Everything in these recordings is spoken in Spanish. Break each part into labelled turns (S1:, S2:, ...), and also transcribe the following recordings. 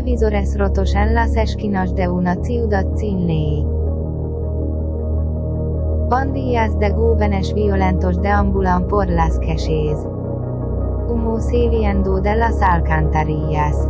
S1: Televisores rotos en las esquinas de una ciudad sin ley. Pandillas de jóvenes violentos deambulan por las calles. Humo de las alcantarillas.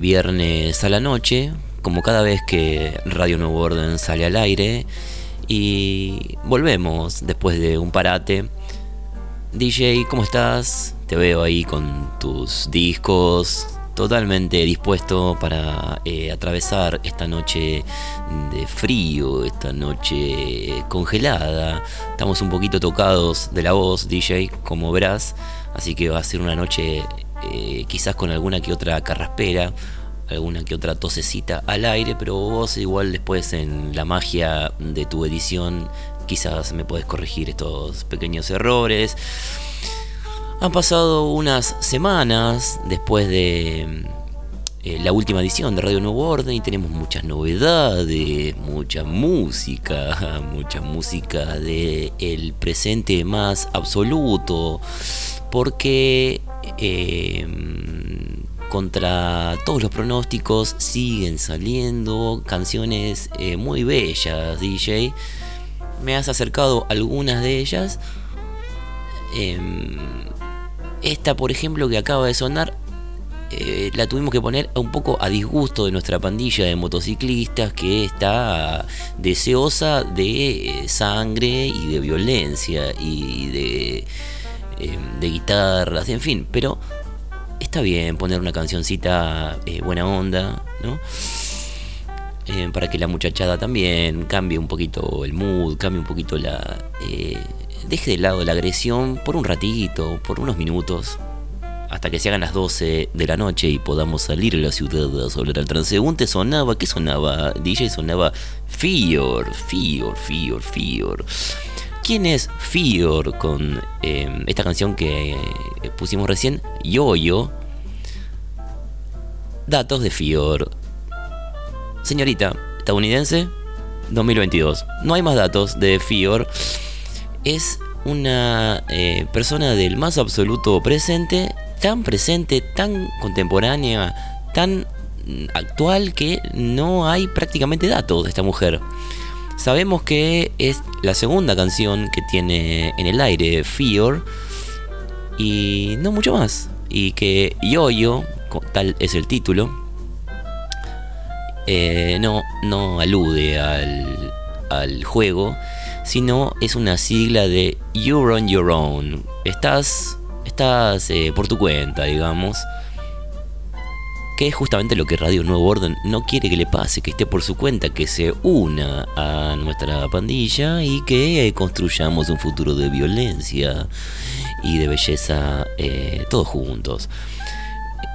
S2: Viernes a la noche, como cada vez que Radio Nuevo Orden sale al aire. Y volvemos después de un parate. DJ, ¿cómo estás? Te veo ahí con tus discos, totalmente dispuesto para eh, atravesar esta noche de frío, esta noche congelada. Estamos un poquito tocados de la voz, DJ, como verás, así que va a ser una noche eh, quizás con alguna que otra carraspera, alguna que otra tosecita al aire, pero vos igual después en la magia de tu edición quizás me puedes corregir estos pequeños errores. Han pasado unas semanas después de eh, la última edición de Radio Nuevo Orden y tenemos muchas novedades, mucha música, mucha música de el presente más absoluto, porque Em, contra todos los pronósticos siguen saliendo canciones eh, muy bellas, DJ. Me has acercado algunas de ellas. Em, esta, por ejemplo, que acaba de sonar, eh, la tuvimos que poner un poco a disgusto de nuestra pandilla de motociclistas que está deseosa de eh, sangre y de violencia y de eh, de guitarras, en fin, pero está bien poner una cancioncita buena onda, ¿no? Para que la muchachada también cambie un poquito el mood, cambie un poquito la... deje de lado la agresión por un ratito, por unos minutos, hasta que se hagan las 12 de la noche y podamos salir a la ciudad a sobre el transeúnte, sonaba, ¿qué sonaba? DJ sonaba Fior, Fior, Fior, Fior. ¿Quién es Fior con em, esta canción que eh, pusimos recién? Yo-Yo. Datos de Fior. Señorita, estadounidense, 2022. No hay más datos de Fior. Es una eh, persona del más absoluto presente tan presente, tan contemporánea, tan actual que no hay prácticamente datos de esta mujer. Sabemos que es la segunda canción que tiene en el aire Fear y no mucho más. Y que Yo-Yo, tal es el título, eh, no, no alude al, al juego, sino es una sigla de You're on Your Own. Estás estás eh, por tu cuenta, digamos. Que es justamente lo que Radio Nuevo Orden no quiere que le pase, que esté por su cuenta, que se una a nuestra pandilla y que eh, construyamos un futuro de violencia y de belleza eh, todos juntos.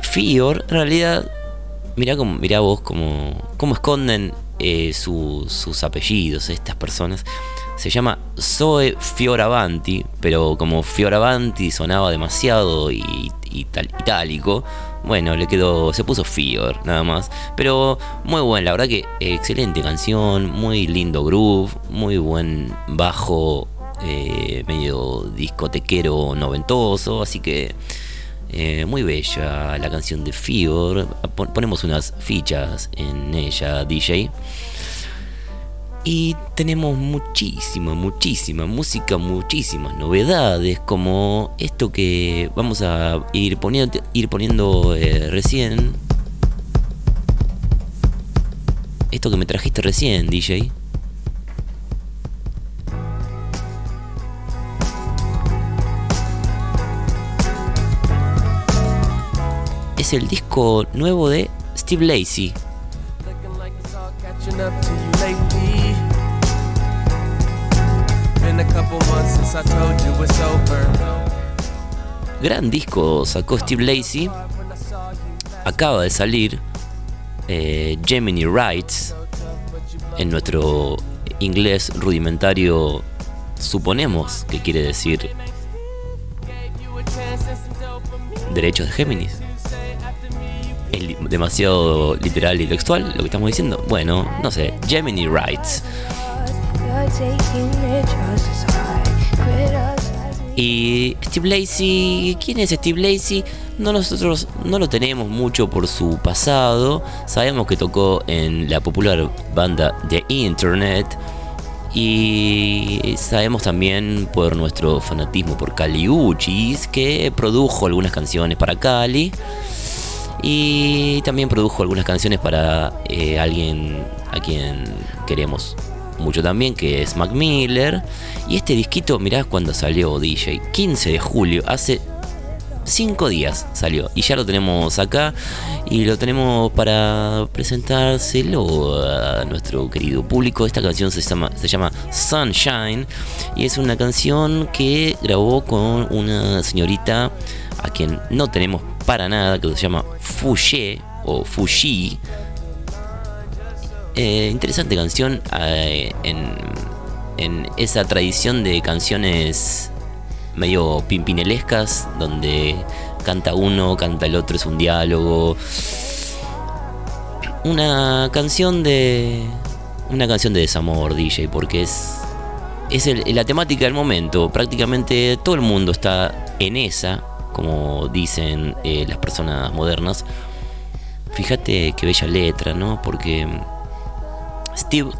S2: Fior, en realidad, mira como, mira vos cómo, cómo esconden sus apellidos estas personas se llama Zoe Fioravanti, pero como Fioravanti sonaba demasiado y, itálico, bueno, le quedó, se puso Fior, nada más. Pero muy buena, la verdad que excelente canción, muy lindo groove, muy buen bajo, eh, medio discotequero noventoso, así que eh, muy bella la canción de Fior. Ponemos unas fichas en ella, DJ. Y tenemos muchísima, muchísima música, muchísimas novedades, como esto que vamos a ir poniendo, ir poniendo eh, recién. Esto que me trajiste recién, DJ. Es el disco nuevo de Steve Lacey. Gran disco sacó Steve Lacey. Acaba de salir eh, Gemini Rights. En nuestro inglés rudimentario suponemos que quiere decir derechos de Géminis. Es demasiado literal y textual lo que estamos diciendo. Bueno, no sé, Gemini Rights. Y Steve Lacey, ¿quién es Steve Lacey? No, nosotros no lo tenemos mucho por su pasado. Sabemos que tocó en la popular banda de Internet. Y sabemos también por nuestro fanatismo por Cali Uchis, que produjo algunas canciones para Cali. Y también produjo algunas canciones para eh, alguien a quien queremos mucho también, que es Mac Miller. Y este disquito, mirá cuando salió DJ, 15 de julio, hace 5 días salió. Y ya lo tenemos acá y lo tenemos para presentárselo a nuestro querido público. Esta canción se llama, se llama Sunshine y es una canción que grabó con una señorita a quien no tenemos para nada, que se llama Fouché o Fushi eh, interesante canción eh, en, en, esa tradición de canciones medio pimpinelescas, donde canta uno, canta el otro, es un diálogo. Una canción de. Una canción de desamor, DJ, porque es. Es la temática del momento. Prácticamente todo el mundo está en esa, como dicen eh, las personas modernas. Fíjate qué bella letra, ¿no? Porque Steve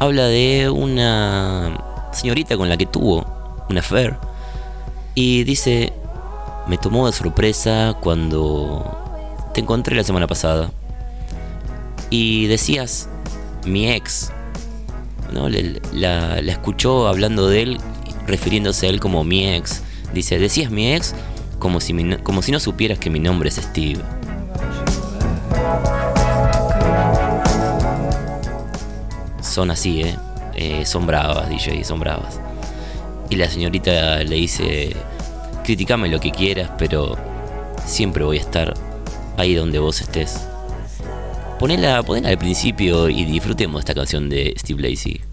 S2: habla de una señorita con la que tuvo una affair y dice, me tomó de sorpresa cuando te encontré la semana pasada y decías, mi ex, ¿no? la, la escuchó hablando de él, refiriéndose a él como mi ex,
S1: Dice, decías mi ex como si, como si no supieras que mi nombre es Steve. Son así, ¿eh? Eh, son bravas, DJ, son bravas. Y la señorita le dice, criticame lo que quieras, pero siempre voy a estar ahí donde vos estés. Ponela, ponela al principio y disfrutemos esta canción de Steve Lacy.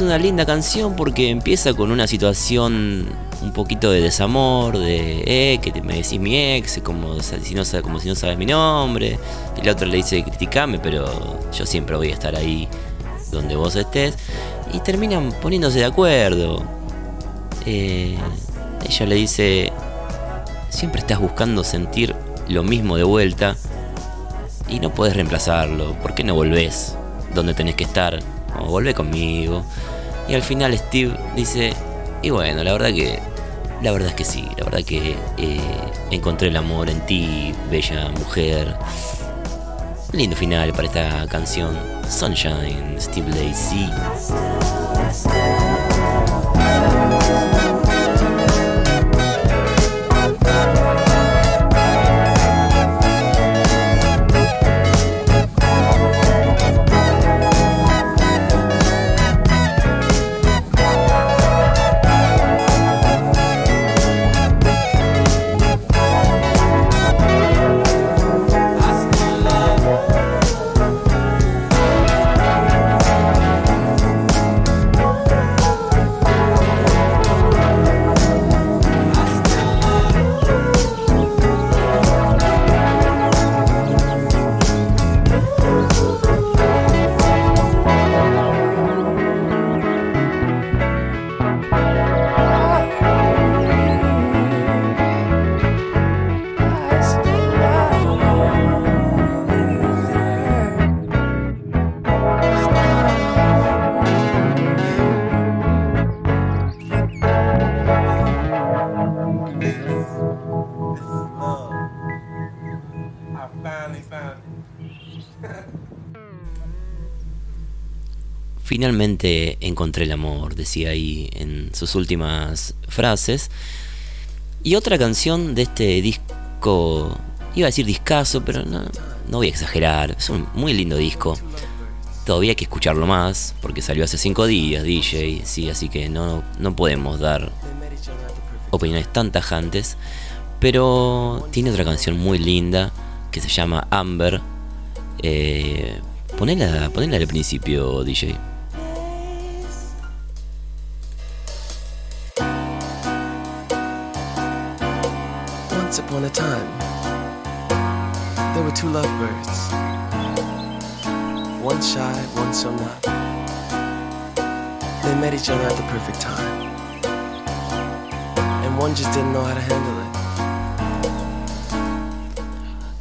S1: Es una linda canción porque empieza con una situación un poquito de desamor, de, eh, que te- me decís mi ex, como si, no, como sabes mi nombre. Y la otra le dice, criticame, pero yo siempre voy a estar ahí donde vos estés. Y terminan poniéndose de acuerdo. Eh, ella le dice, siempre estás buscando sentir lo mismo de vuelta y no podés reemplazarlo. ¿Por qué no volvés donde tenés que estar? O volvé conmigo. Y al final Steve dice, y bueno, la verdad que, la verdad es que sí, la verdad que eh, encontré el amor en ti, bella mujer. Lindo final para esta canción, Sunshine, Steve Lacy.
S2: Finalmente encontré el amor, decía ahí en sus últimas frases. Y otra canción de este disco, iba a decir discazo, pero no, voy a exagerar, es un muy lindo disco. Todavía hay que escucharlo más, porque salió hace 5 días, DJ, sí, así que no, no podemos dar opiniones tan tajantes. Pero tiene otra canción muy linda que se llama Amber. Eh, ponela, ponela al principio, DJ.
S3: Perfect time. And one just didn't know how to handle it.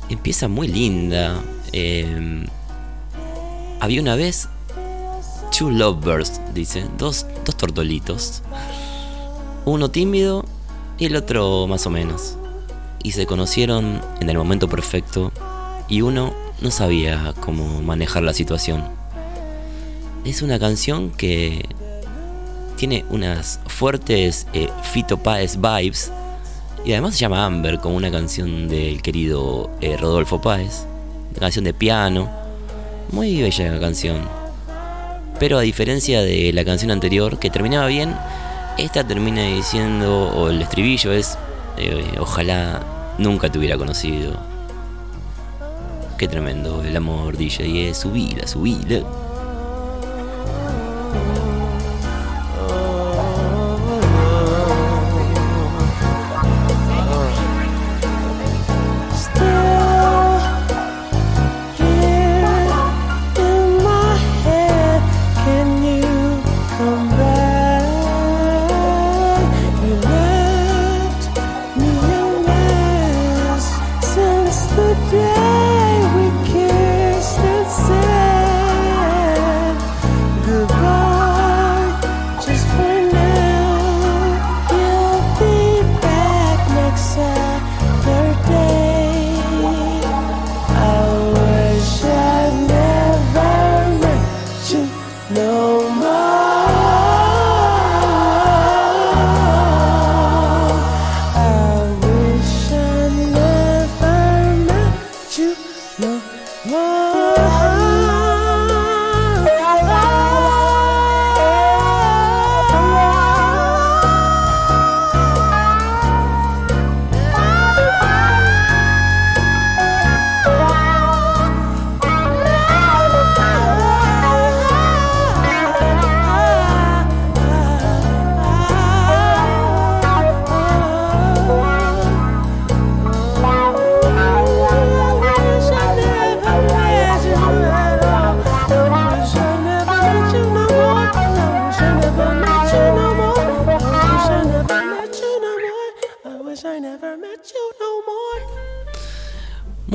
S2: Empieza muy linda. eh, había una vez two lovebirds, dice, dos, dos tortolitos. Uno tímido y el otro más o menos. Y se conocieron en el momento perfecto y uno no sabía cómo manejar la situación. Es una canción que tiene unas fuertes eh, Fito Páez vibes y además se llama Amber, como una canción del querido eh, Rodolfo Páez. Una canción de piano. Muy bella canción. Pero a diferencia de la canción anterior, que terminaba bien, esta termina diciendo, o el estribillo es, eh, ojalá nunca te hubiera conocido. Qué tremendo el amor, DJ, es subila, subila.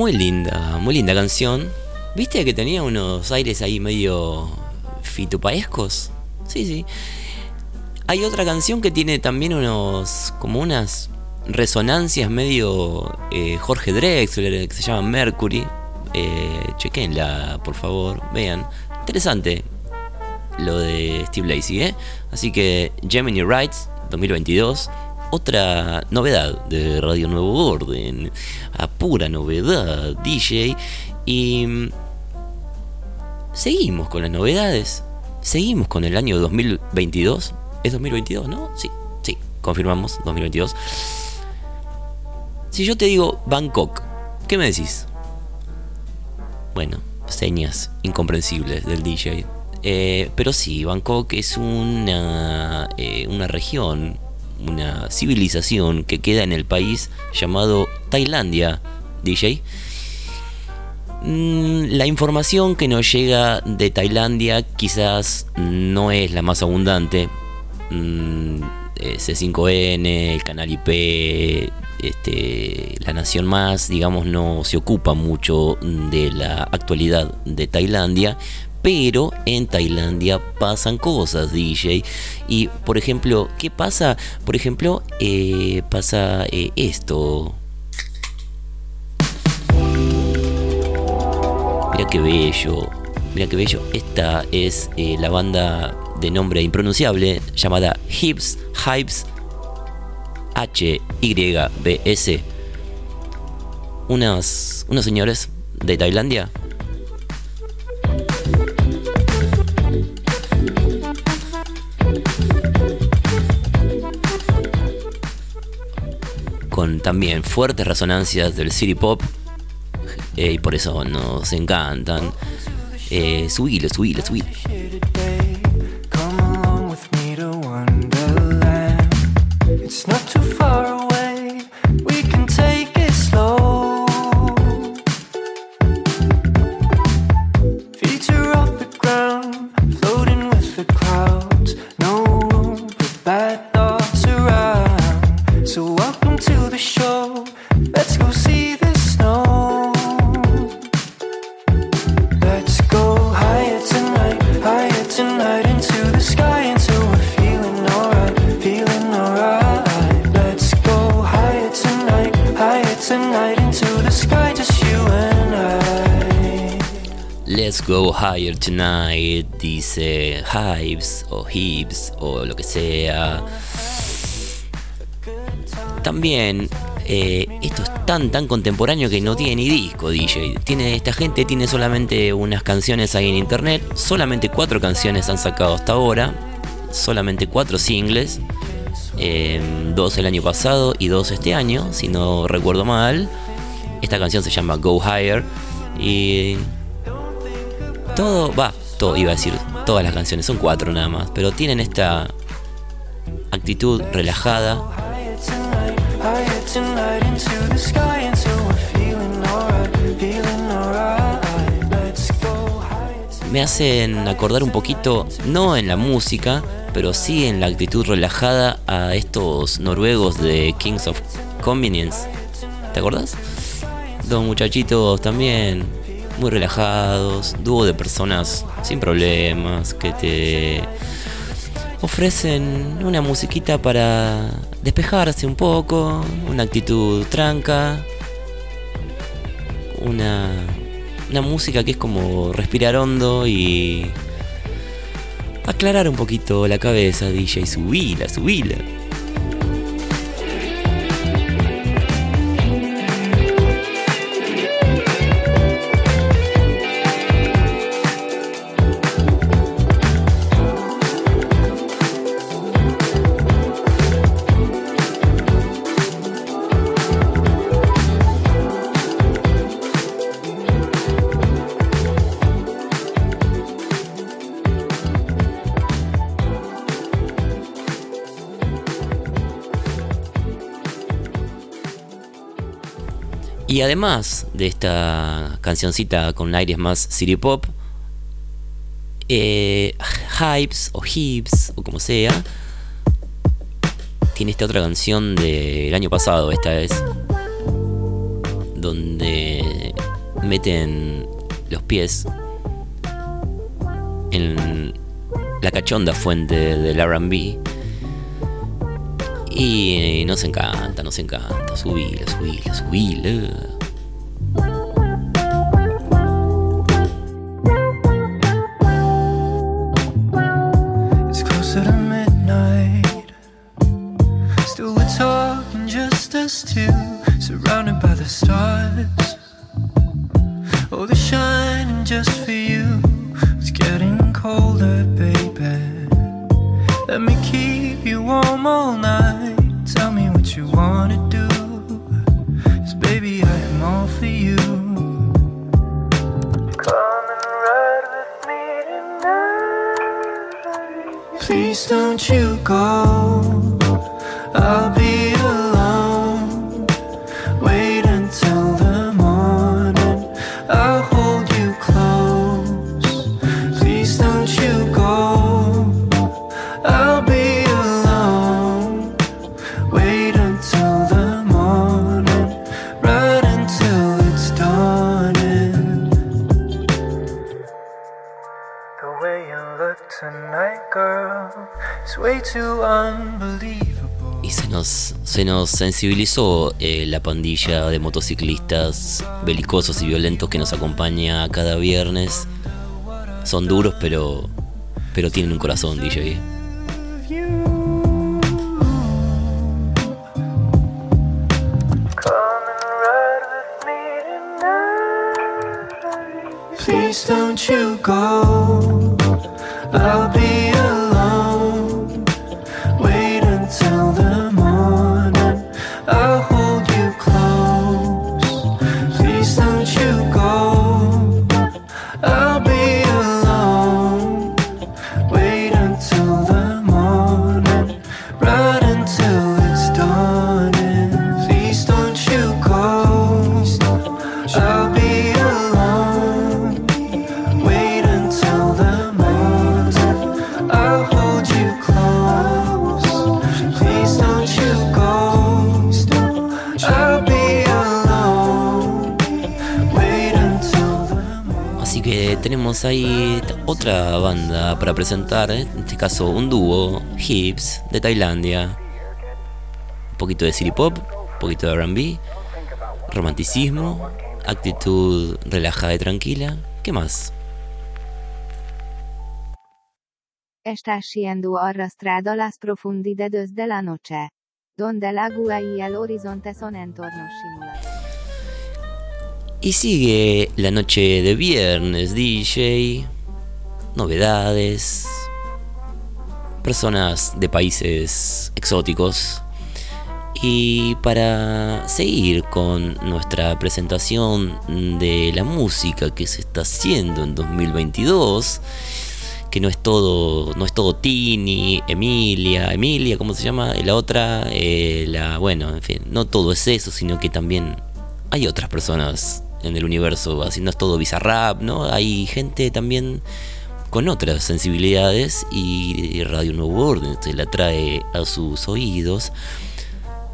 S2: Muy linda, muy linda canción. ¿Viste que tenía unos aires ahí medio fitupaescos? Sí, sí. Hay otra canción que tiene también unos. como unas resonancias medio eh, Jorge Drexler, que se llama Mercury. Eh, chequenla, por favor, vean. Interesante lo de Steve Lacey, ¿eh? Así que Gemini Rights 2022. Otra novedad de Radio Nuevo Orden. A pura novedad, DJ. Y. mm, Seguimos con las novedades. Seguimos con el año 2022. ¿Es 2022, no? Sí, sí, confirmamos, 2022. Si yo te digo Bangkok, ¿qué me decís? Bueno, señas incomprensibles del DJ. Eh, pero sí, Bangkok es una, eh, una región, una civilización que queda en el país llamado Tailandia, DJ. Mm, La información que nos llega de Tailandia quizás no es la más abundante. Mm, eh, C5N, el canal IP, este, la Nación Más, digamos, no se ocupa mucho de la actualidad de Tailandia. Pero en Tailandia pasan cosas, DJ. Y, por ejemplo, ¿qué pasa? Por ejemplo, eh, pasa eh, esto. Mira qué bello, mira qué bello. Esta es eh, la banda de nombre impronunciable llamada Hips, Hypes, H-Y-B-S. Unos, unos señores de Tailandia con también fuertes resonancias del city pop eh, y por eso nos encantan. Eh, subilo, subilo.
S4: Higher tonight,
S2: dice Hives o Hips o lo que sea. También eh, esto es tan tan contemporáneo que no tiene ni disco DJ. Tiene, esta gente tiene solamente unas canciones ahí en internet. Solamente cuatro canciones han sacado hasta ahora. Solamente cuatro singles. eh, dos el año pasado y dos este año, si no recuerdo mal. Esta canción se llama Go Higher. Y todo, va, todo, iba a decir, todas las canciones, son cuatro nada más, pero tienen esta actitud relajada, me hacen acordar un poquito, no en la música, pero sí en la actitud relajada a estos noruegos de Kings of Convenience. ¿Te acordás? Dos muchachitos también muy relajados, dúo de personas sin problemas que te ofrecen una musiquita para despejarse un poco, una actitud tranca, una, una música que es como respirar hondo y aclarar un poquito la cabeza, DJ, subila, subila. Y además de esta cancioncita con aires más city pop, eh, Hypes o Hips o como sea, tiene esta otra canción del año pasado, esta es, donde meten los pies en la cachonda fuente del RB. Y nos encanta, nos encanta. Subila, subila, subila. Y se nos, se nos sensibilizó eh, la pandilla de motociclistas belicosos y violentos que nos acompaña cada viernes. Son duros, pero, pero tienen un corazón, DJ.
S5: Please don't you go.
S2: T- otra banda para presentar, ¿eh? en este caso un dúo, Hips, de Tailandia. Un poquito de city pop, un poquito de RB, romanticismo, actitud relajada y tranquila. ¿Qué más?
S6: Estás yendo arrastrada las profundidades de la noche. Donde el agua y el horizonte son entornos simulados.
S2: Y sigue la noche de viernes, DJ. Novedades. Personas de países exóticos. Y para seguir con nuestra presentación de la música que se está haciendo en 2022, que no es todo, no es todo Tini, Emilia, Emilia, ¿cómo se llama? La otra, eh, la, bueno, en fin, no todo es eso, sino que también hay otras personas en el universo haciendo todo bizarrap, ¿no? Hay gente también con otras sensibilidades y Radio Nuevo Orden se la trae a sus oídos.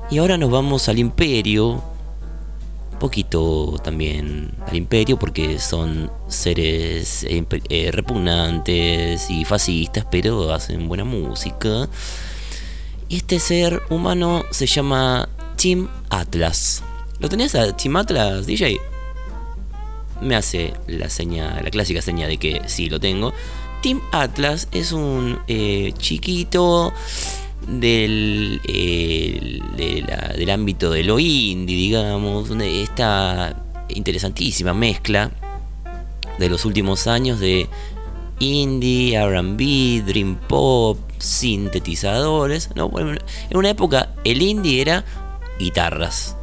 S2: Y ahora nos vamos al Imperio, poquito también al Imperio porque son seres eh, eh, repugnantes y fascistas, pero hacen buena música. Y este ser humano se llama Team Atlas. ¿Lo tenés a Team Atlas, DJ? Me hace la seña, la clásica seña de que sí lo tengo. Team Atlas es un eh, chiquito del, eh, del ámbito de lo indie, digamos, una- esta interesantísima mezcla de los últimos años de indie, RB, dream pop, sintetizadores. en una época el indie era guitarras.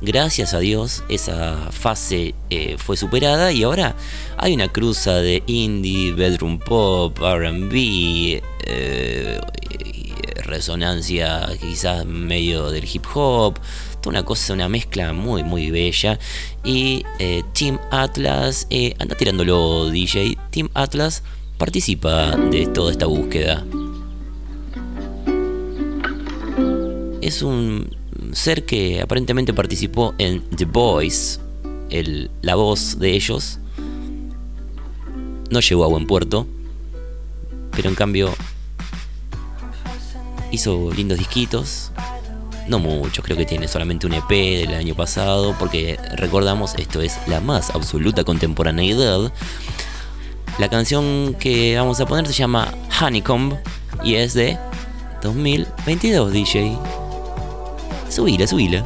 S2: Gracias a Dios esa fase eh, fue superada y ahora hay una cruza de indie, bedroom pop, RB, eh, resonancia quizás medio del hip hop, toda una cosa, una mezcla muy muy bella. Y eh, Team Atlas, anda tirándolo DJ, Team Atlas participa de toda esta búsqueda. Es un ser que aparentemente participó en The Voice, la voz de ellos. No llegó a buen puerto, pero en cambio hizo lindos disquitos. No muchos, creo que tiene solamente un EP del año pasado, porque recordamos, esto es la más absoluta contemporaneidad. La canción que vamos a poner se llama Honeycomb y es de 2022, DJ. Subila, subila.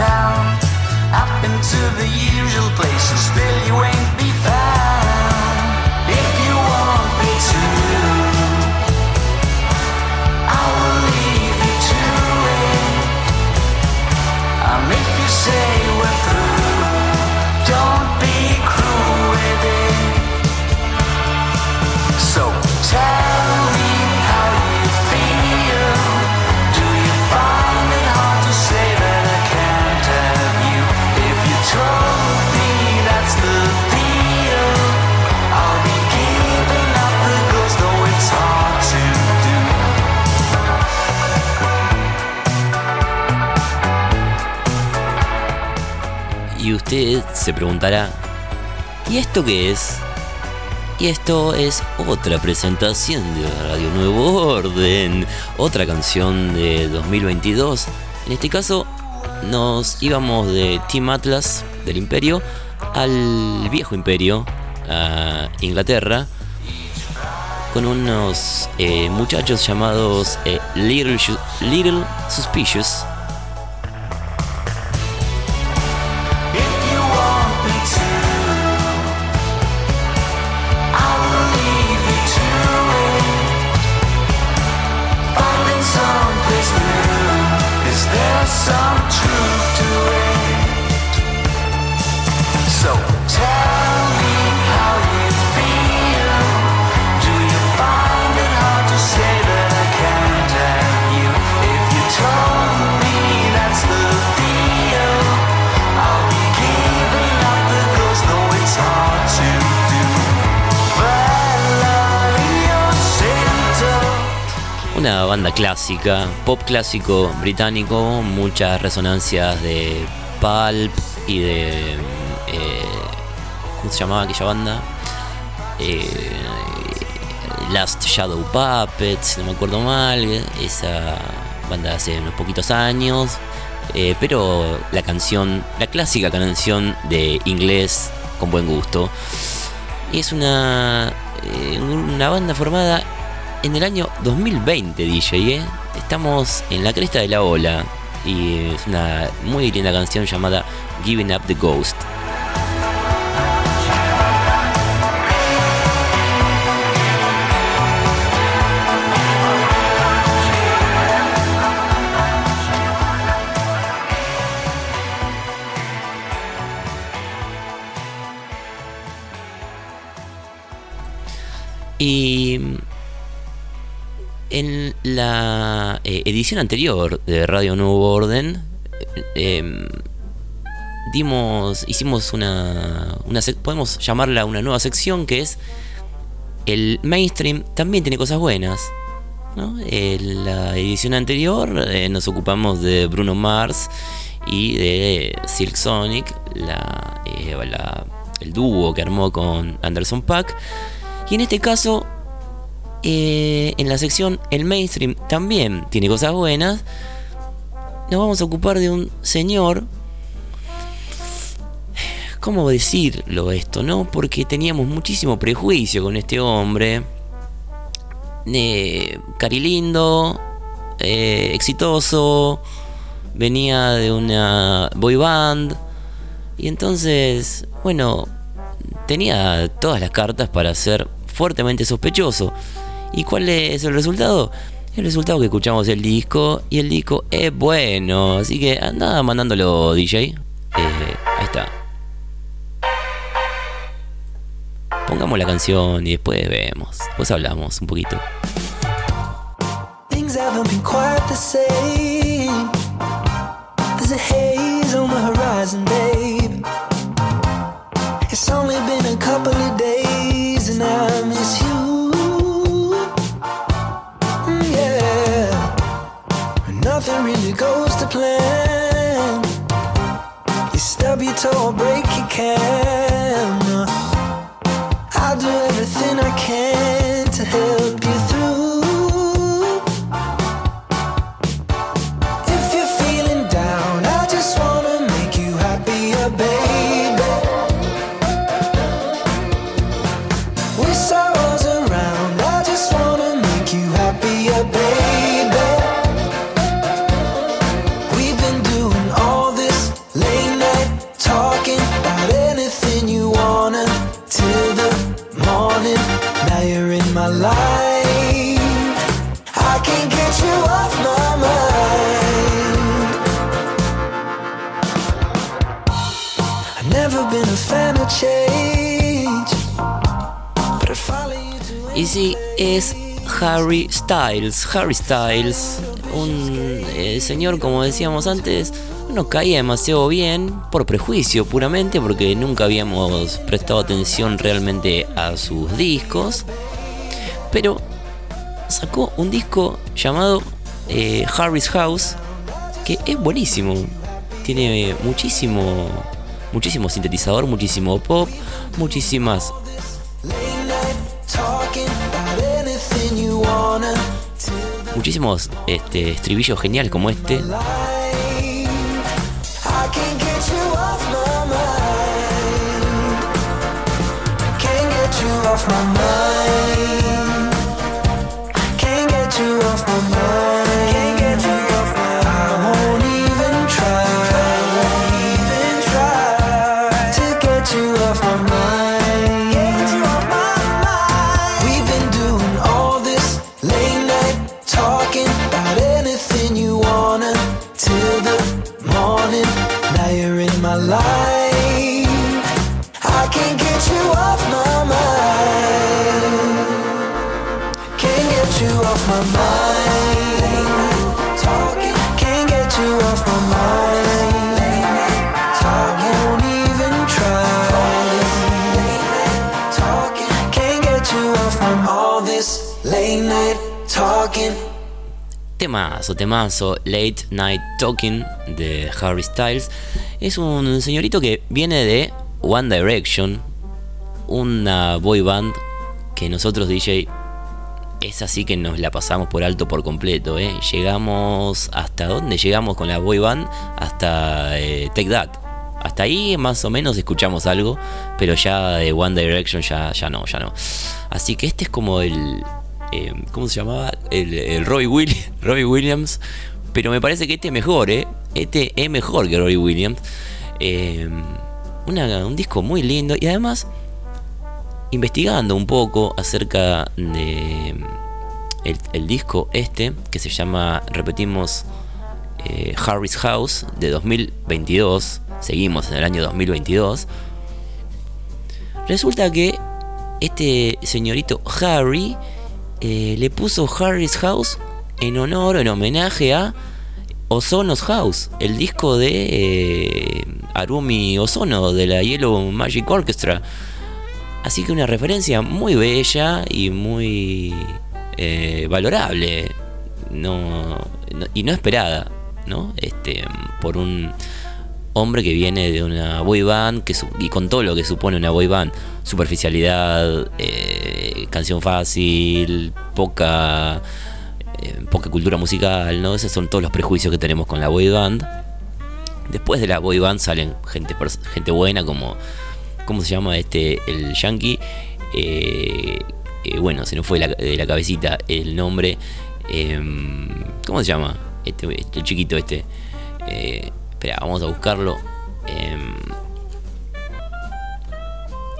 S7: Town. I've been to the usual places, still you ain't
S2: usted se preguntará, ¿y esto qué es? Y esto es otra presentación de Radio Nuevo Orden, otra canción de 2022. En este caso nos íbamos de Team Atlas del Imperio al viejo Imperio, a Inglaterra, con unos eh, muchachos llamados eh, Little, Little Suspicious. Una banda clásica, pop clásico británico, muchas resonancias de Pulp y de... eh, ¿Cómo se llamaba aquella banda? Eh, Last Shadow Puppets, no me acuerdo mal, esa banda hace unos poquitos años, eh, pero la canción, la clásica canción de inglés con buen gusto. Es una, una banda formada en el año 2020, DJ. ¿eh? Estamos en la cresta de la ola. Y es una muy linda canción llamada Giving Up the Ghost. Y en la eh, edición anterior de Radio Nuevo Orden, eh, em, dimos, hicimos una, podemos llamarla una nueva sección que es el mainstream también tiene cosas buenas. En la edición anterior eh, nos ocupamos de Bruno Mars y de Silk Sonic, la, el dúo que armó con Anderson Paak. Y en este caso, eh, en la sección El mainstream también tiene cosas buenas. Nos vamos a ocupar de un señor. ¿Cómo decirlo esto, no? Porque teníamos muchísimo prejuicio con este hombre. Eh, carilindo, eh, exitoso, venía de una boy band. Y entonces, bueno, tenía todas las cartas para ser fuertemente sospechoso. ¿Y cuál es el resultado? El resultado que escuchamos el disco y el disco es bueno. Así que anda mandándolo, DJ. Eh, ahí está. Pongamos la canción y después vemos. Después hablamos un poquito.
S4: It's nothing really goes to plan. You stub your toe or break your can. I'll do everything I can to help
S2: es Harry Styles. Harry Styles, un eh, señor, como decíamos antes, no caía demasiado bien por prejuicio puramente, porque nunca habíamos prestado atención realmente a sus discos. Pero sacó un disco llamado eh, Harry's House, que es buenísimo. Tiene muchísimo, muchísimo sintetizador, muchísimo pop, muchísimas muchísimos este, estribillos geniales como este. Temazo, Late Night Talking de Harry Styles. Es un señorito que viene de One Direction, una boy band que nosotros DJ es así que nos la pasamos por alto por completo. ¿eh? Llegamos hasta dónde llegamos con la boy band, hasta eh, Take That. Hasta ahí más o menos escuchamos algo, pero ya de One Direction ya, ya no, ya no. Así que este es como el, eh, ¿cómo se llamaba? El, el Robbie, Willi- Robbie Williams. Pero me parece que este es mejor, ¿eh? Este es mejor que Robbie Williams. Eh, un disco muy lindo y además investigando un poco acerca de el, el disco este que se llama, repetimos, eh, Harry's House de 2022. Seguimos en el año 2022. Resulta que este señorito Harry eh, le puso Harry's House en honor, en homenaje a Ozono's House, el disco de eh, Arumi Ozono de la Yellow Magic Orchestra. Así que una referencia muy bella y muy eh, valorable. No, no- y no esperada, ¿no? Este, por un hombre que viene de una boy band que y con todo lo que supone una boy band, superficialidad, eh, canción fácil, poca, eh, poca cultura musical, ¿no? Esos son todos los prejuicios que tenemos con la boy band. Después de la boy band salen gente, gente buena como, ¿cómo se llama este? El yankee. Eh, bueno, se nos fue de la, cabecita el nombre. Em, ¿Cómo se llama? Este, este- el chiquito este. Espera, vamos a buscarlo. Em,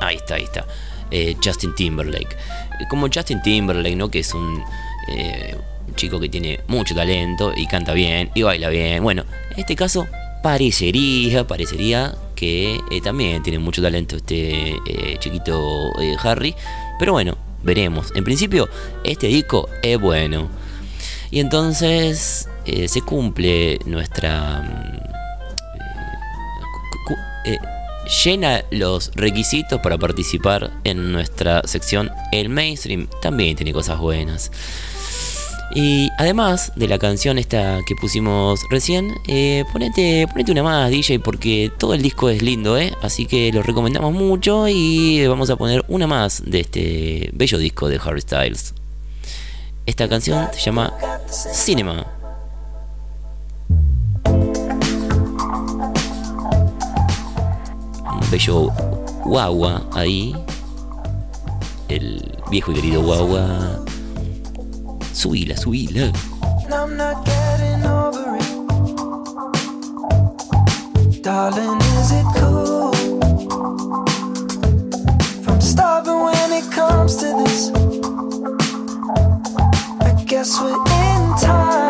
S2: ahí está, ahí está. Eh, Justin Timberlake. Eh, Como Justin Timberlake, ¿no? Que es un eh, un chico que tiene mucho talento y canta bien y baila bien. Bueno, en este caso parecería, parecería que también tiene mucho talento este chiquito Harry. Pero bueno, veremos. En principio, este disco es bueno. Y entonces se cumple nuestra... eh, llena los requisitos para participar en nuestra sección El Mainstream. También tiene cosas buenas. Y además de la canción esta que pusimos recién, eh, ponete, ponete una más, DJ, porque todo el disco es lindo, ¿eh? Así que lo recomendamos mucho y vamos a poner una más de este bello disco de Harry Styles. Esta canción se llama Cinema. Bello guagua ahí. El viejo y querido guagua. Subila, subila.
S4: Darling, is it cool? I'm stubborn when it comes to this, I guess we're in time.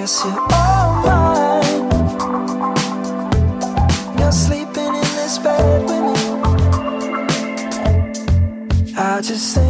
S4: Guess you're all mine. You're sleeping in this bed with me. I just think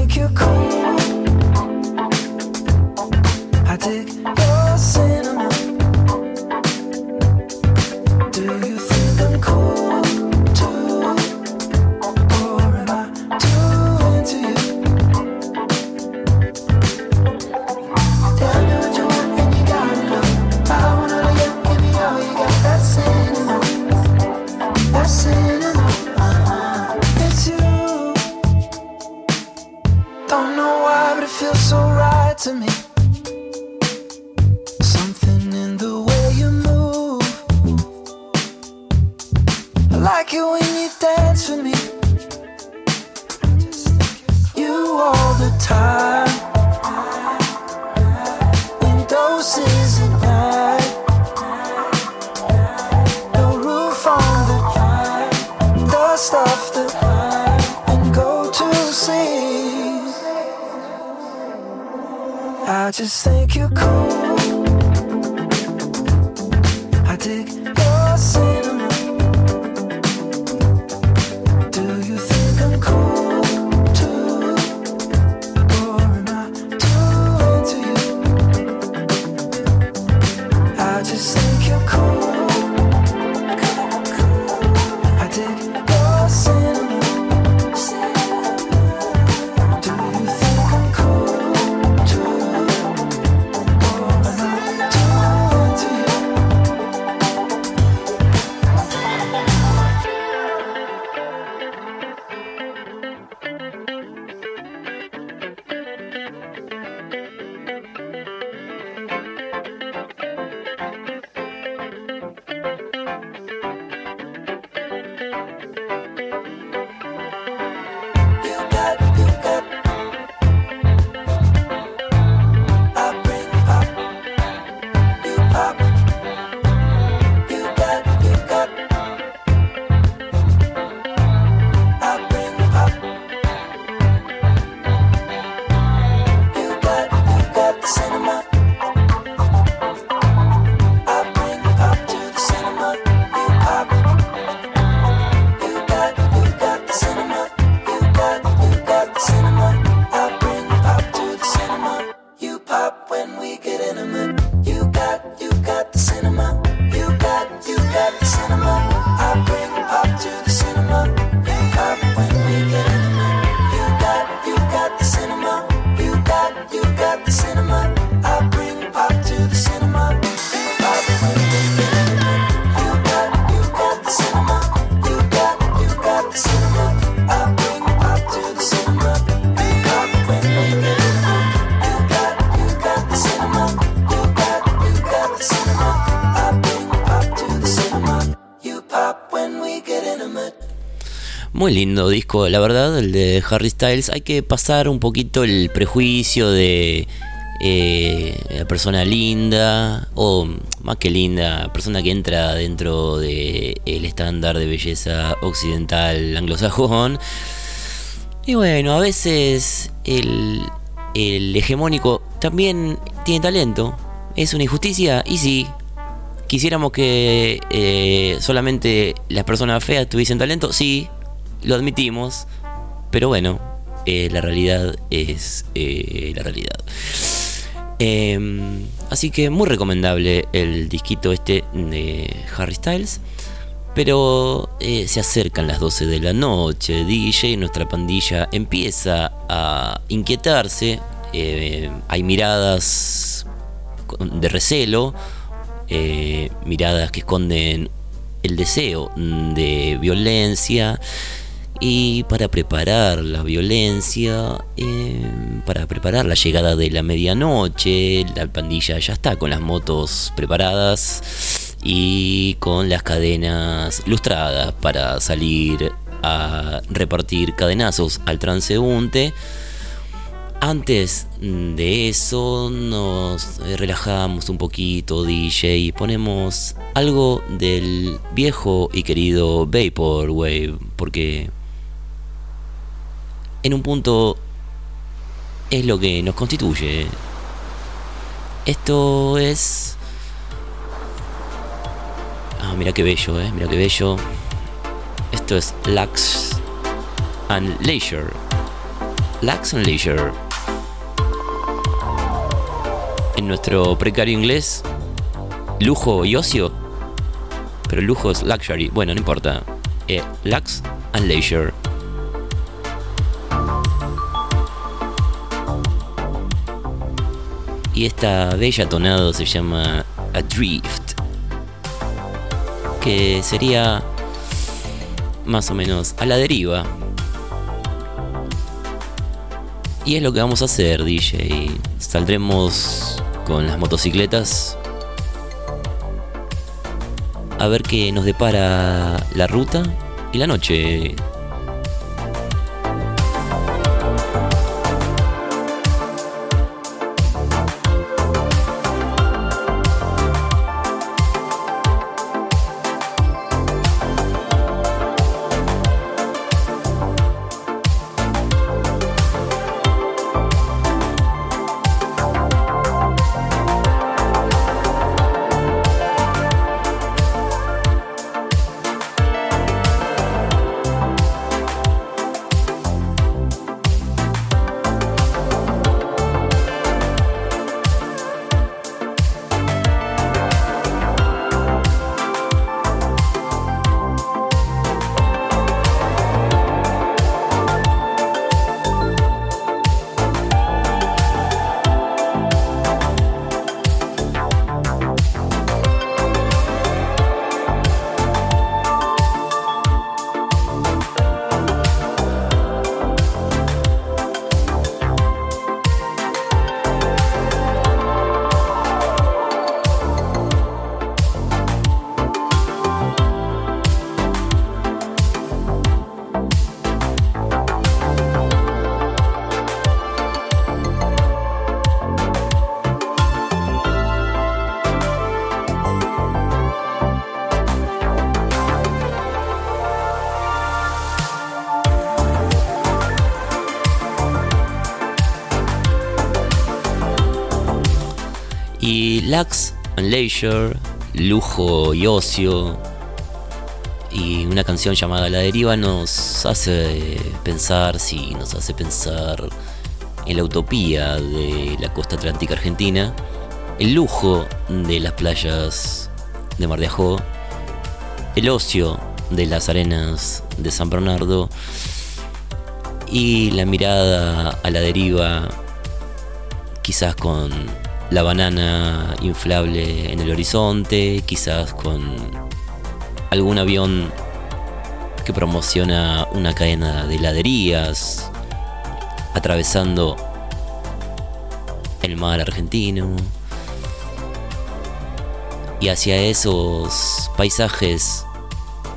S2: lindo disco, la verdad, el de Harry Styles. Hay que pasar un poquito el prejuicio de eh, la persona linda, o más que linda, persona que entra dentro del el estándar de belleza occidental anglosajón. Y bueno, a veces el, el hegemónico también tiene talento. Es una injusticia, y sí. Quisiéramos que eh, solamente las personas feas tuviesen talento, sí, lo admitimos, pero bueno, eh, la realidad es eh, la realidad. Em, así que muy recomendable el disquito este de Harry Styles. Pero eh, se acercan las 12 de la noche, DJ, nuestra pandilla empieza a inquietarse, hay miradas de recelo, miradas que esconden el deseo de violencia y para preparar la violencia, eh, para preparar la llegada de la medianoche, la pandilla ya está con las motos preparadas y con las cadenas lustradas para salir a repartir cadenazos al transeúnte. Antes de eso nos relajamos un poquito, DJ, y ponemos algo del viejo y querido Vaporwave, porque en un punto es lo que nos constituye. Esto es... Ah, mira qué bello, eh, mira qué bello. Esto es Lux and Leisure. Lux and Leisure. En nuestro precario inglés, lujo y ocio. Pero lujo es luxury. Bueno, no importa. Eh, Lux and Leisure. Y esta bella tonado se llama Adrift. Que sería más o menos a la deriva. Y es lo que vamos a hacer, DJ. Saldremos con las motocicletas a ver qué nos depara la ruta y la noche. Lux and Leisure, lujo y ocio, y una canción llamada La Deriva nos hace pensar, sí, nos hace pensar en la utopía de la costa atlántica argentina, el lujo de las playas de Mar de Ajó, el ocio de las arenas de San Bernardo y la mirada a la deriva, quizás con la banana inflable en el horizonte, quizás con algún avión que promociona una cadena de heladerías, atravesando el mar argentino. Y hacia esos paisajes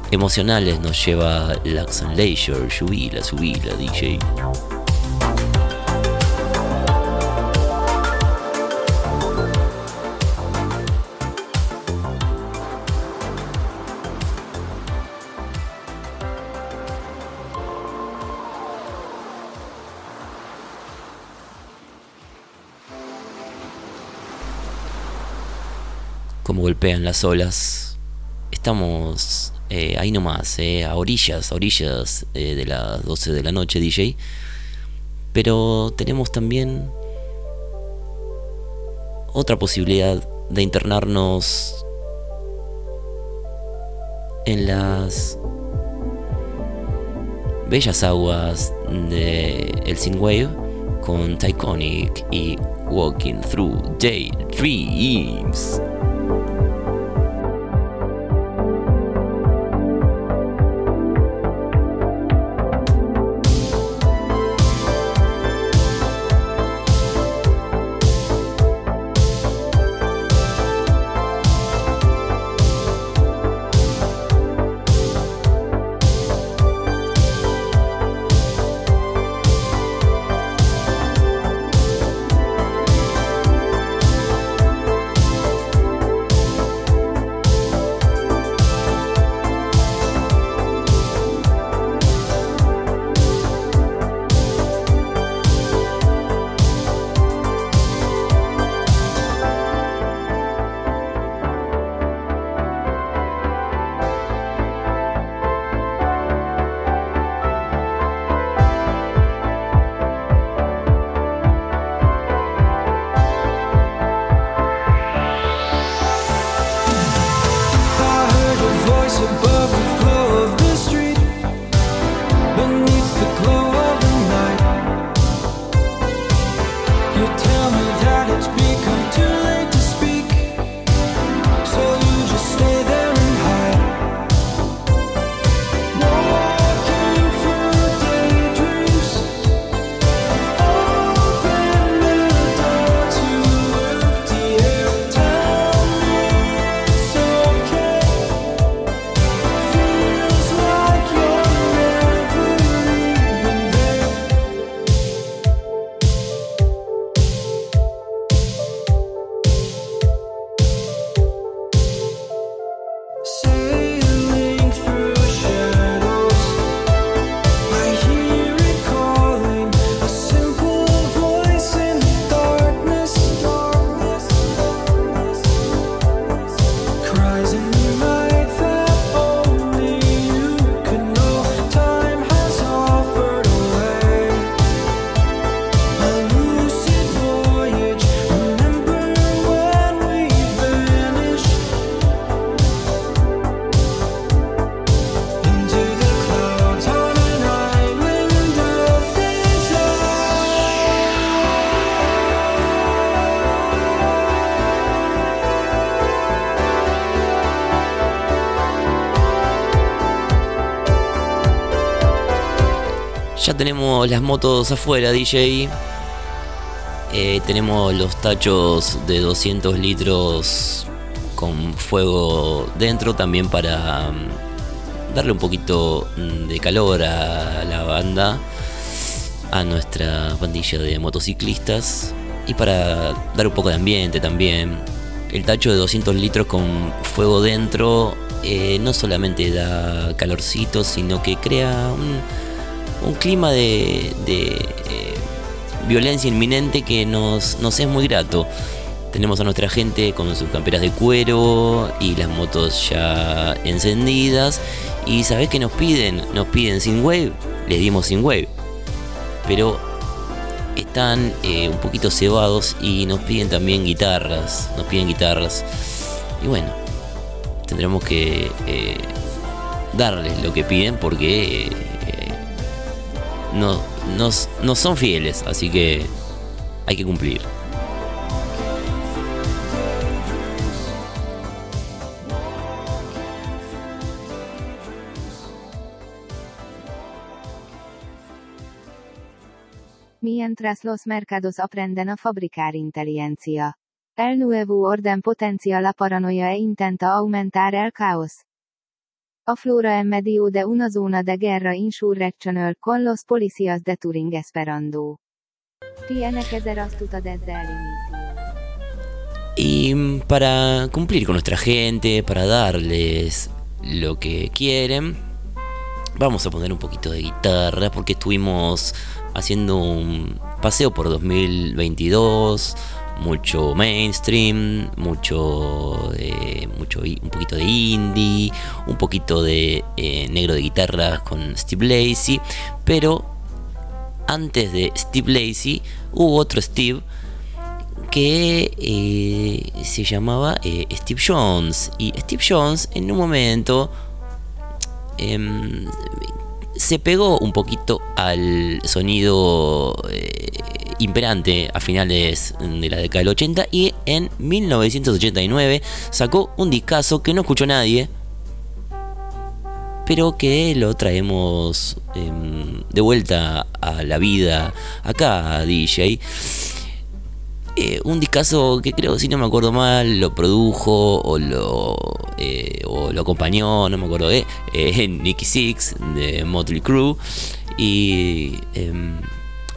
S2: emocionales nos lleva Lux and Leisure. Subila, subila, DJ. Como golpean las olas. Estamos eh, ahí nomás, eh, a orillas, a orillas eh, de las 12 de la noche, DJ. Pero tenemos también otra posibilidad de internarnos en las bellas aguas de el Synthwave con Tyconic y Walking Through Daydreams.
S5: I
S2: Ya tenemos las motos afuera, DJ. Eh, tenemos los tachos de 200 litros con fuego dentro también para mm, darle un poquito mm, de calor a la banda, a nuestra pandilla de motociclistas y para dar un poco de ambiente también. El tacho de 200 litros con fuego dentro eh, no solamente da calorcito, sino que crea un, un clima de, eh, violencia inminente que nos, es muy grato. Tenemos a nuestra gente con sus camperas de cuero y las motos ya encendidas. Y ¿sabés qué nos piden? Nos piden sin wave. Les dimos sin wave. Pero están eh, un poquito cebados y nos piden también guitarras. Nos piden guitarras. Y bueno, tendremos que eh, darles lo que piden porque no, nos, no son fieles, así que hay que cumplir.
S6: Mientras los mercados aprenden a fabricar inteligencia. El nuevo orden potencia la paranoia e intenta aumentar el caos.
S1: Aflora en medio de una zona de guerra insurrectional con los policías de Turing esperando.
S2: Y para cumplir con nuestra gente, para darles lo que quieren, vamos a poner un poquito de guitarra porque estuvimos haciendo un paseo por 2022, mucho mainstream, mucho, eh, mucho un poquito de indie, un poquito de eh, negro de guitarra con Steve Lacy, pero antes de Steve Lacy hubo otro Steve que eh, se llamaba eh, Steve Jones. Y Steve Jones en un momento em, se pegó un poquito al sonido eh, imperante a finales de la década del 80 y en 1989 sacó un discazo que no escuchó nadie. Pero que lo traemos em, de vuelta a la vida acá, DJ. Eh, un discazo que creo, si no me acuerdo mal, lo produjo o lo, eh, o lo acompañó, no me acuerdo, eh, eh, Nicky Six de Motley Crue. Y em,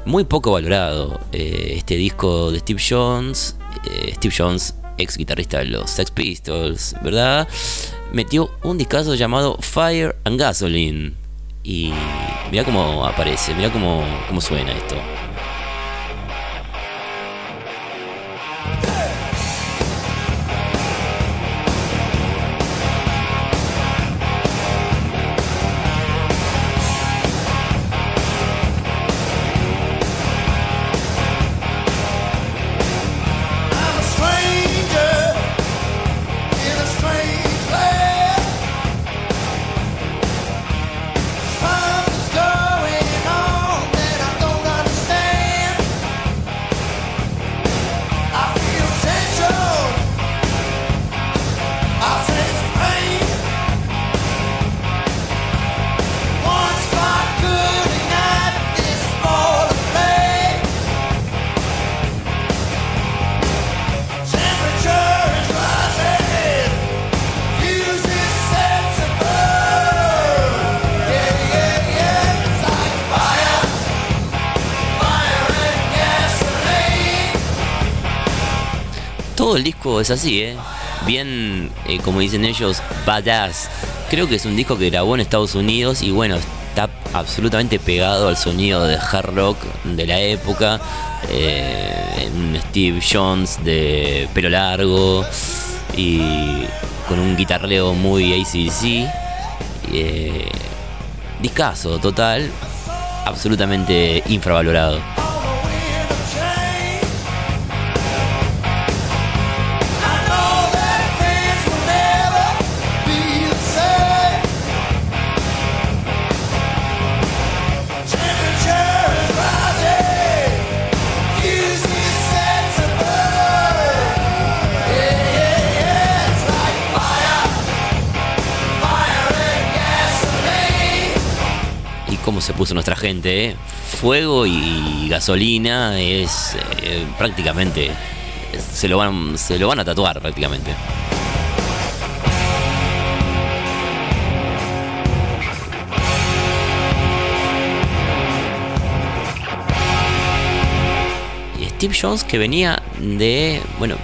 S2: muy poco valorado este disco de Steve Jones. Steve Jones, ex guitarrista de los Sex Pistols, ¿verdad? Metió un discazo llamado Fire and Gasoline. Y mira cómo aparece, mira cómo, cómo suena esto. Es así, ¿eh? Bien, eh, como dicen ellos, badass. Creo que es un disco que grabó en Estados Unidos y bueno, está absolutamente pegado al sonido de hard rock de la época. Eh, un Steve Jones de pelo largo y con un guitarreo muy ACDC. Eh, discazo total, absolutamente infravalorado. Nuestra gente, ¿eh? Fuego y gasolina es eh, prácticamente. Se lo, van, se lo van a tatuar prácticamente. Y Steve Jones que venía de. Bueno,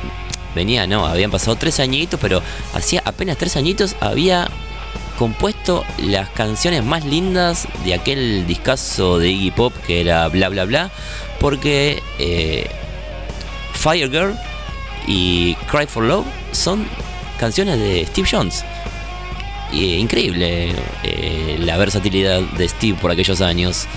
S2: venía, no, habían pasado tres añitos, pero hacía apenas tres añitos había compuesto las canciones más lindas de aquel discazo de Iggy Pop que era bla bla bla, porque eh, Fire Girl y Cry for Love son canciones de Steve Jones. Y, eh, increíble eh, la versatilidad de Steve por aquellos años.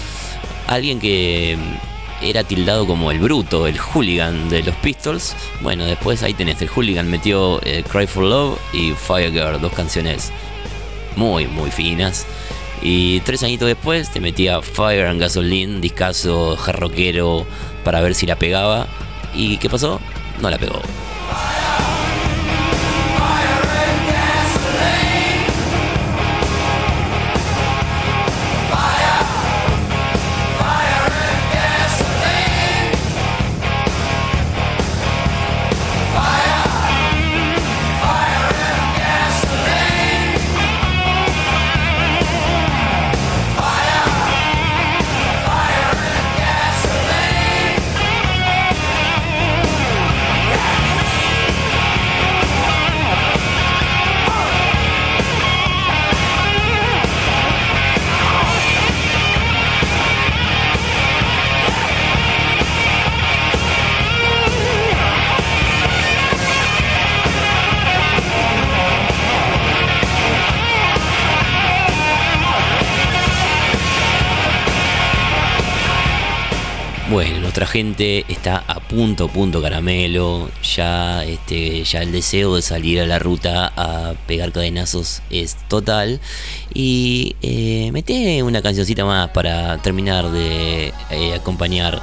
S2: Alguien que mm, era tildado como el bruto, el hooligan de los Pistols. Bueno, después ahí tenés, el hooligan metió Cry for Love y Fire Girl, dos canciones muy, muy finas. Y tres añitos después te metía Fire and Gasoline, discazo jarroquero para ver si la pegaba. ¿Y qué pasó? No la pegó.
S8: Gente está a punto, punto caramelo. Ya, este, ya el deseo de salir a la ruta a pegar cadenazos es total. Y eh, mete una cancioncita más para terminar de eh, acompañar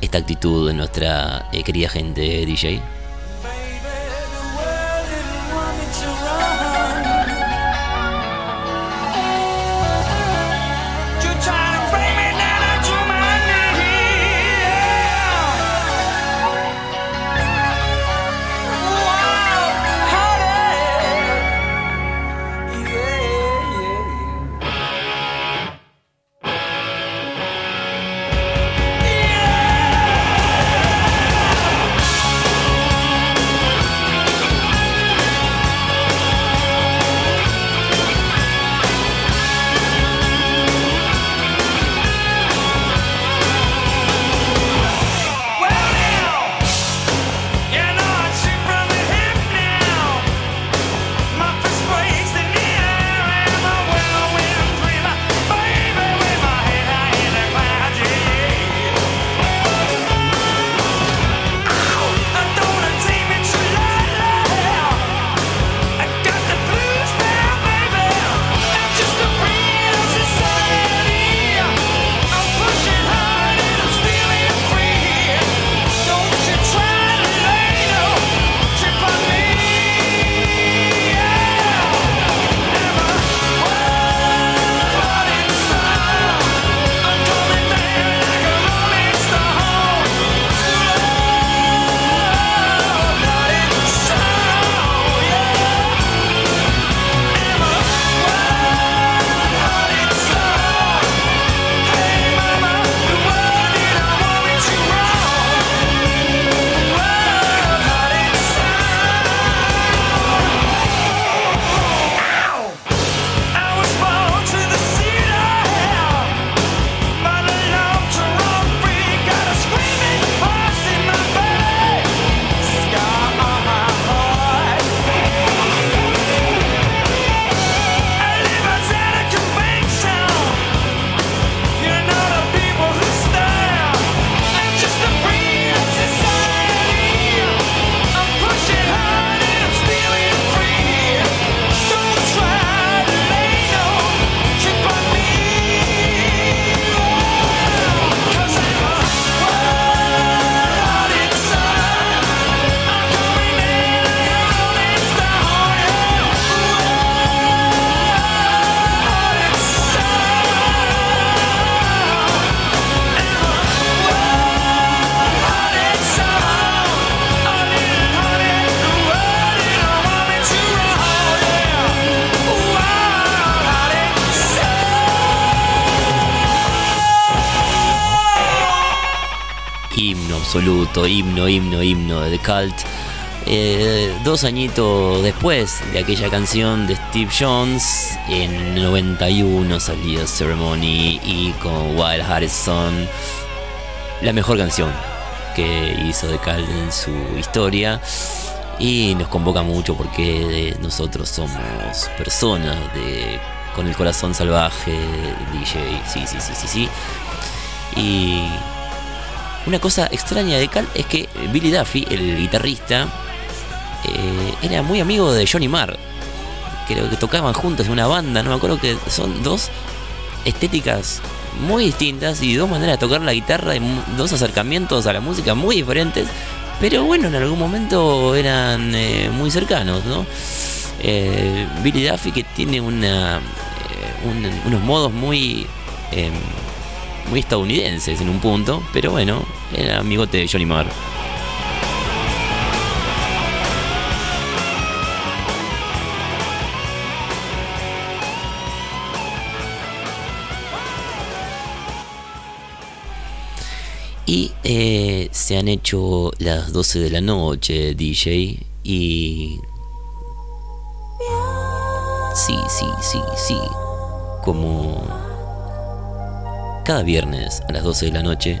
S8: esta actitud de nuestra eh, querida gente DJ. Himno, himno, himno de The Cult. Eh, dos añitos después de aquella canción de Steve Jones, en el 91 salió Ceremony y con Wild Harrison, la mejor canción que hizo The Cult en su historia. Y nos convoca mucho porque nosotros somos personas de, con el corazón salvaje, DJ, sí, sí, sí, sí, sí. Y una cosa extraña de Cal es que Billy Duffy, el guitarrista, eh, era muy amigo de Johnny Marr. Creo que tocaban juntos en una banda, no me acuerdo que son dos estéticas muy distintas y dos maneras de tocar la guitarra y dos acercamientos a la música muy diferentes. Pero bueno, en algún momento eran eh, muy cercanos, ¿no? Eh, Billy Duffy que tiene una, un- unos modos muy... muy estadounidenses en un punto, pero bueno, era amigote de Johnny Marr. Y eh, se han hecho las 12 de la noche, DJ, y... Sí, sí, sí, sí. Como cada viernes a las 12 de la noche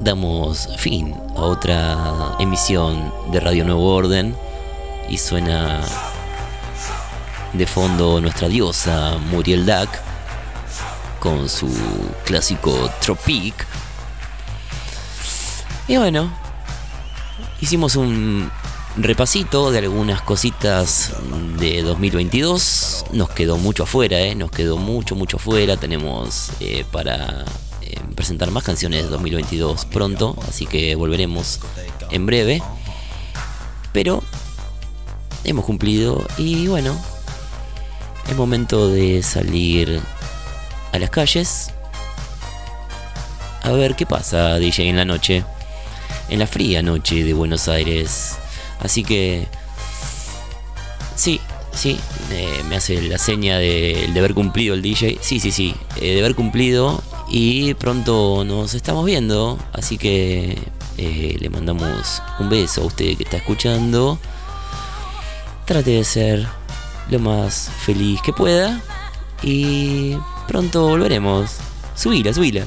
S8: damos fin a otra emisión de Radio Nuevo Orden y suena de fondo nuestra diosa Muriel Dac
S2: con su clásico Tropic. Y bueno, hicimos un repasito de algunas cositas de 2022. Nos quedó mucho afuera, ¿eh? nos quedó mucho, mucho afuera. Tenemos eh, para eh, presentar más canciones de 2022 pronto, así que volveremos en breve. Pero hemos cumplido y bueno, es momento de salir a las calles a ver qué pasa DJ en la noche, en la fría noche de Buenos Aires. Así que sí, sí, eh, me hace la seña de, de haber cumplido el DJ. Sí, sí, sí, eh, de haber cumplido y pronto nos estamos viendo. Así que eh, le mandamos un beso a usted que está escuchando. Trate de ser lo más feliz que pueda y pronto volveremos. Subila, subila.